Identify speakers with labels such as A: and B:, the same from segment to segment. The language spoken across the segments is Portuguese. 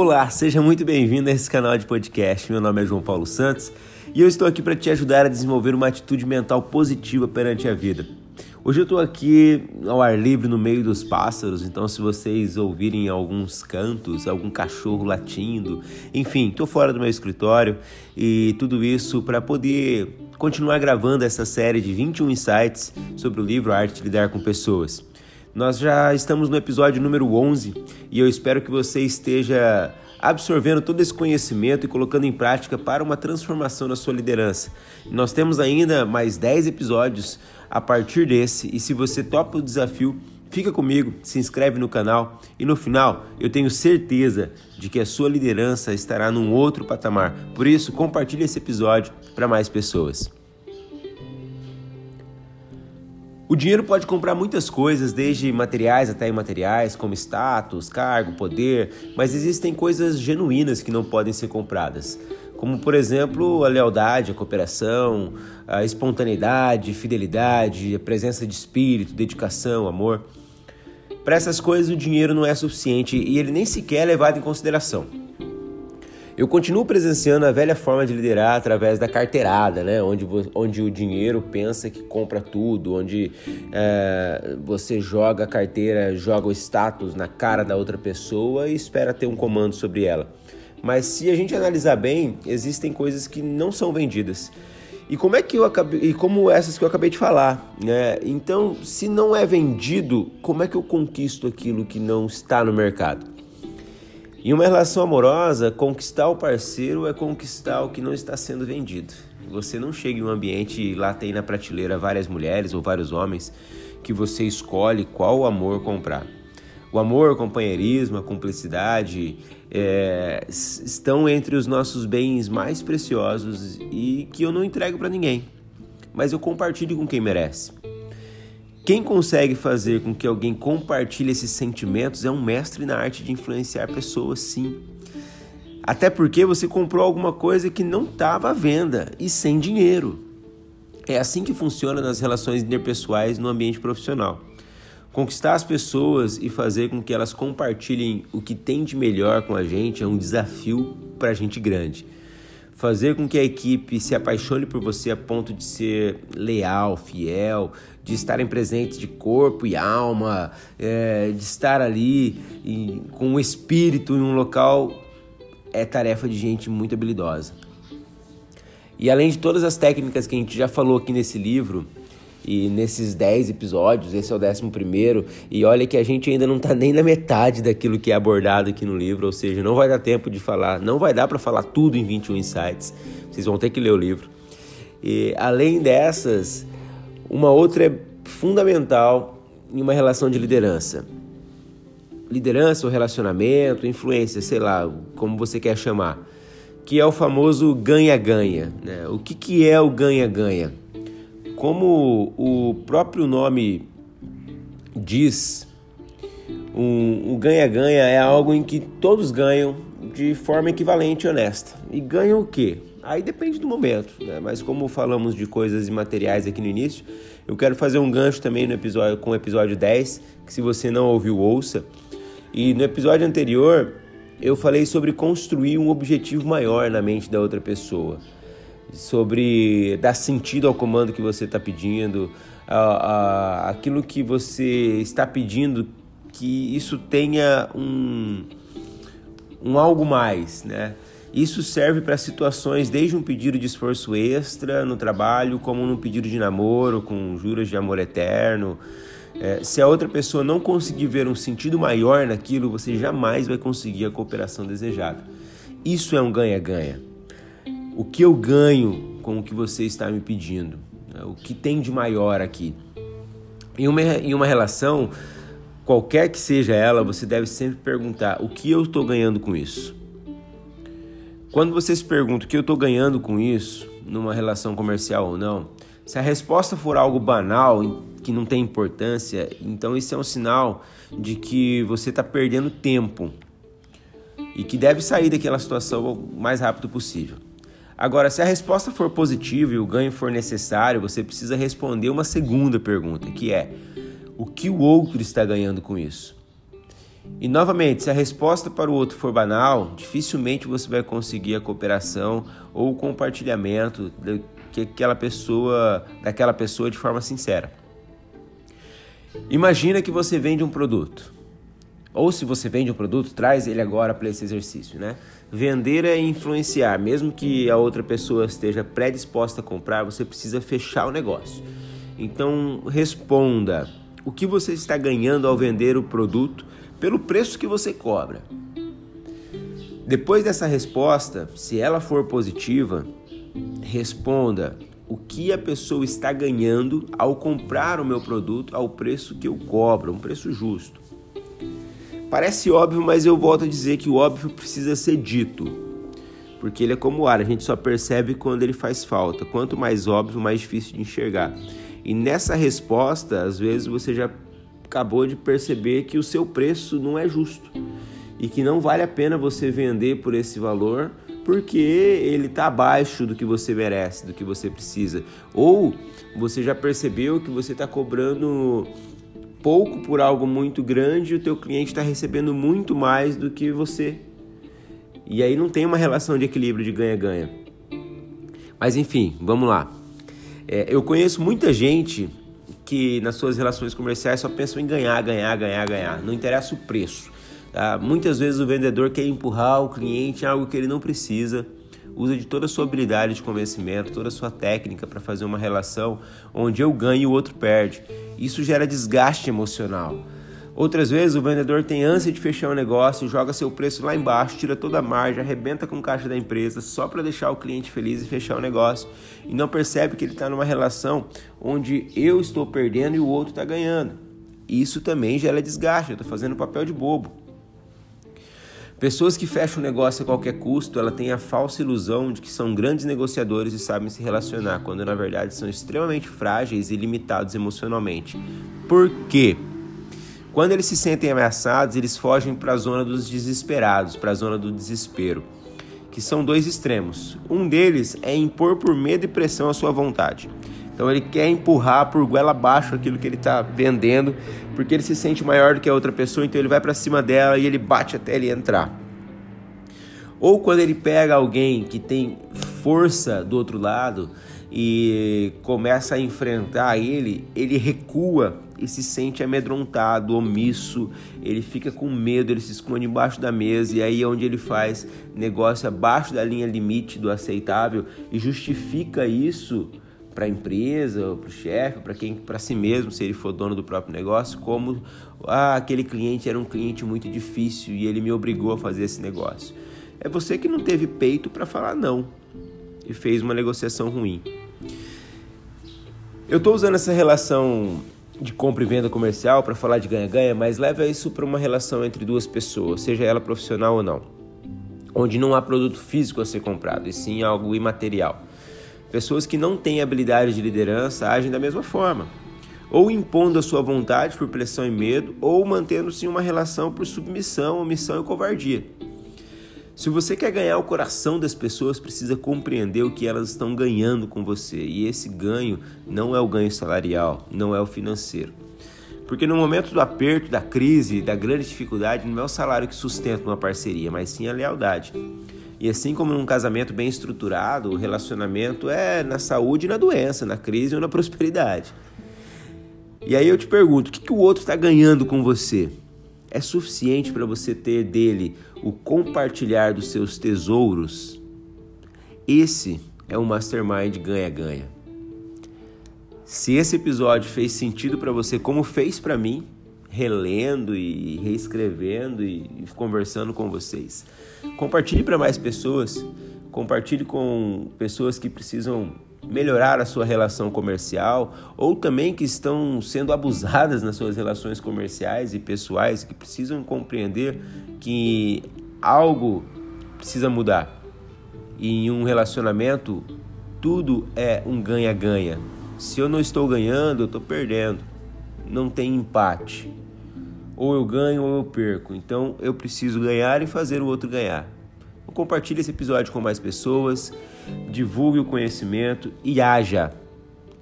A: Olá, seja muito bem-vindo a esse canal de podcast. Meu nome é João Paulo Santos e eu estou aqui para te ajudar a desenvolver uma atitude mental positiva perante a vida. Hoje eu estou aqui ao ar livre no meio dos pássaros, então se vocês ouvirem alguns cantos, algum cachorro latindo, enfim, estou fora do meu escritório e tudo isso para poder continuar gravando essa série de 21 insights sobre o livro Arte de Lidar com Pessoas. Nós já estamos no episódio número 11 e eu espero que você esteja absorvendo todo esse conhecimento e colocando em prática para uma transformação na sua liderança. Nós temos ainda mais 10 episódios a partir desse e se você topa o desafio, fica comigo, se inscreve no canal e no final eu tenho certeza de que a sua liderança estará num outro patamar. Por isso, compartilhe esse episódio para mais pessoas. O dinheiro pode comprar muitas coisas, desde materiais até imateriais, como status, cargo, poder, mas existem coisas genuínas que não podem ser compradas, como por exemplo a lealdade, a cooperação, a espontaneidade, fidelidade, a presença de espírito, dedicação, amor. Para essas coisas o dinheiro não é suficiente e ele nem sequer é levado em consideração. Eu continuo presenciando a velha forma de liderar através da carteirada, né? onde, onde o dinheiro pensa que compra tudo, onde é, você joga a carteira, joga o status na cara da outra pessoa e espera ter um comando sobre ela. Mas se a gente analisar bem, existem coisas que não são vendidas. E como é que eu acabei, e como essas que eu acabei de falar, né? Então, se não é vendido, como é que eu conquisto aquilo que não está no mercado? Em uma relação amorosa, conquistar o parceiro é conquistar o que não está sendo vendido. Você não chega em um ambiente e lá tem na prateleira várias mulheres ou vários homens que você escolhe qual amor comprar. O amor, o companheirismo, a cumplicidade é, estão entre os nossos bens mais preciosos e que eu não entrego para ninguém, mas eu compartilho com quem merece. Quem consegue fazer com que alguém compartilhe esses sentimentos é um mestre na arte de influenciar pessoas, sim. Até porque você comprou alguma coisa que não estava à venda e sem dinheiro. É assim que funciona nas relações interpessoais no ambiente profissional. Conquistar as pessoas e fazer com que elas compartilhem o que tem de melhor com a gente é um desafio para a gente grande fazer com que a equipe se apaixone por você a ponto de ser leal, fiel, de estarem presentes de corpo e alma, é, de estar ali e, com o espírito em um local, é tarefa de gente muito habilidosa. E além de todas as técnicas que a gente já falou aqui nesse livro, e nesses 10 episódios, esse é o 11 primeiro, e olha que a gente ainda não está nem na metade daquilo que é abordado aqui no livro, ou seja, não vai dar tempo de falar, não vai dar para falar tudo em 21 insights. Vocês vão ter que ler o livro. E além dessas, uma outra é fundamental em uma relação de liderança. Liderança ou relacionamento, influência, sei lá, como você quer chamar, que é o famoso ganha-ganha. Né? O que, que é o ganha-ganha? Como o próprio nome diz, o ganha-ganha é algo em que todos ganham de forma equivalente e honesta. E ganham o quê? Aí depende do momento, né? Mas como falamos de coisas imateriais aqui no início, eu quero fazer um gancho também no episódio com o episódio 10, que se você não ouviu, ouça. E no episódio anterior, eu falei sobre construir um objetivo maior na mente da outra pessoa sobre dar sentido ao comando que você está pedindo, a, a, aquilo que você está pedindo, que isso tenha um, um algo mais, né? Isso serve para situações desde um pedido de esforço extra no trabalho, como num pedido de namoro com juras de amor eterno. É, se a outra pessoa não conseguir ver um sentido maior naquilo, você jamais vai conseguir a cooperação desejada. Isso é um ganha-ganha o que eu ganho com o que você está me pedindo? Né? O que tem de maior aqui? Em uma, em uma relação, qualquer que seja ela, você deve sempre perguntar: o que eu estou ganhando com isso? Quando você se pergunta o que eu estou ganhando com isso, numa relação comercial ou não, se a resposta for algo banal, que não tem importância, então isso é um sinal de que você está perdendo tempo e que deve sair daquela situação o mais rápido possível. Agora, se a resposta for positiva e o ganho for necessário, você precisa responder uma segunda pergunta, que é: o que o outro está ganhando com isso? E novamente, se a resposta para o outro for banal, dificilmente você vai conseguir a cooperação ou o compartilhamento que aquela pessoa, daquela pessoa de forma sincera. Imagina que você vende um produto. Ou se você vende um produto, traz ele agora para esse exercício, né? Vender é influenciar, mesmo que a outra pessoa esteja predisposta a comprar, você precisa fechar o negócio. Então, responda: o que você está ganhando ao vender o produto pelo preço que você cobra? Depois dessa resposta, se ela for positiva, responda o que a pessoa está ganhando ao comprar o meu produto ao preço que eu cobro, um preço justo. Parece óbvio, mas eu volto a dizer que o óbvio precisa ser dito. Porque ele é como o ar, a gente só percebe quando ele faz falta. Quanto mais óbvio, mais difícil de enxergar. E nessa resposta, às vezes você já acabou de perceber que o seu preço não é justo e que não vale a pena você vender por esse valor porque ele está abaixo do que você merece, do que você precisa. Ou você já percebeu que você está cobrando pouco por algo muito grande o teu cliente está recebendo muito mais do que você. E aí não tem uma relação de equilíbrio de ganha-ganha. Mas enfim, vamos lá. É, eu conheço muita gente que nas suas relações comerciais só pensam em ganhar, ganhar, ganhar, ganhar. Não interessa o preço. Tá? Muitas vezes o vendedor quer empurrar o cliente em algo que ele não precisa usa de toda a sua habilidade de convencimento, toda a sua técnica para fazer uma relação onde eu ganho e o outro perde. Isso gera desgaste emocional. Outras vezes o vendedor tem ânsia de fechar o um negócio, joga seu preço lá embaixo, tira toda a margem, arrebenta com o caixa da empresa só para deixar o cliente feliz e fechar o negócio e não percebe que ele está numa relação onde eu estou perdendo e o outro está ganhando. Isso também gera desgaste, eu estou fazendo papel de bobo. Pessoas que fecham o negócio a qualquer custo, ela tem a falsa ilusão de que são grandes negociadores e sabem se relacionar, quando na verdade são extremamente frágeis e limitados emocionalmente. Por quê? Quando eles se sentem ameaçados, eles fogem para a zona dos desesperados, para a zona do desespero, que são dois extremos. Um deles é impor por medo e pressão a sua vontade. Então ele quer empurrar por goela abaixo aquilo que ele está vendendo, porque ele se sente maior do que a outra pessoa, então ele vai para cima dela e ele bate até ele entrar. Ou quando ele pega alguém que tem força do outro lado e começa a enfrentar ele, ele recua e se sente amedrontado, omisso, ele fica com medo, ele se esconde embaixo da mesa e aí é onde ele faz negócio abaixo da linha limite do aceitável e justifica isso para a empresa, para o chefe, para quem, para si mesmo, se ele for dono do próprio negócio, como ah, aquele cliente era um cliente muito difícil e ele me obrigou a fazer esse negócio. É você que não teve peito para falar não e fez uma negociação ruim. Eu estou usando essa relação de compra e venda comercial para falar de ganha-ganha, mas leva isso para uma relação entre duas pessoas, seja ela profissional ou não, onde não há produto físico a ser comprado, e sim algo imaterial. Pessoas que não têm habilidade de liderança agem da mesma forma, ou impondo a sua vontade por pressão e medo, ou mantendo-se em uma relação por submissão, omissão e covardia. Se você quer ganhar o coração das pessoas, precisa compreender o que elas estão ganhando com você. E esse ganho não é o ganho salarial, não é o financeiro. Porque no momento do aperto, da crise, da grande dificuldade, não é o salário que sustenta uma parceria, mas sim a lealdade. E assim como num casamento bem estruturado, o relacionamento é na saúde e na doença, na crise ou na prosperidade. E aí eu te pergunto, o que, que o outro está ganhando com você? É suficiente para você ter dele o compartilhar dos seus tesouros? Esse é um mastermind ganha-ganha. Se esse episódio fez sentido para você, como fez para mim, relendo e reescrevendo e conversando com vocês. Compartilhe para mais pessoas, compartilhe com pessoas que precisam melhorar a sua relação comercial ou também que estão sendo abusadas nas suas relações comerciais e pessoais, que precisam compreender que algo precisa mudar. E em um relacionamento, tudo é um ganha-ganha. Se eu não estou ganhando, eu estou perdendo não tem empate. Ou eu ganho ou eu perco. Então eu preciso ganhar e fazer o outro ganhar. Então, compartilhe esse episódio com mais pessoas, divulgue o conhecimento e haja.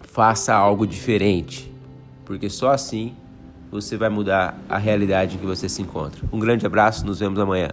A: Faça algo diferente, porque só assim você vai mudar a realidade em que você se encontra. Um grande abraço, nos vemos amanhã.